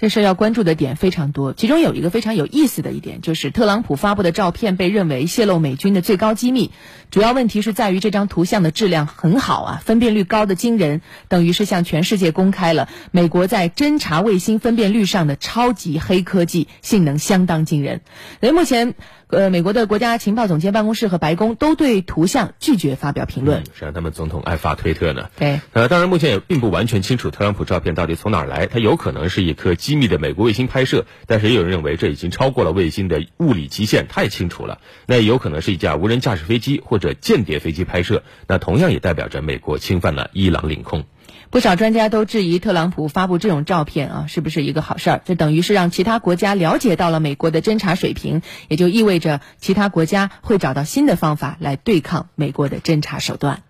这事要关注的点非常多，其中有一个非常有意思的一点，就是特朗普发布的照片被认为泄露美军的最高机密。主要问题是在于这张图像的质量很好啊，分辨率高的惊人，等于是向全世界公开了美国在侦察卫星分辨率上的超级黑科技，性能相当惊人。所以目前。呃，美国的国家情报总监办公室和白宫都对图像拒绝发表评论。实际上，他们总统爱发推特呢。对。呃，当然，目前也并不完全清楚特朗普照片到底从哪儿来。它有可能是一颗机密的美国卫星拍摄，但是也有人认为这已经超过了卫星的物理极限，太清楚了。那有可能是一架无人驾驶飞机或者间谍飞机拍摄，那同样也代表着美国侵犯了伊朗领空。不少专家都质疑特朗普发布这种照片啊，是不是一个好事儿？这等于是让其他国家了解到了美国的侦查水平，也就意味着其他国家会找到新的方法来对抗美国的侦查手段。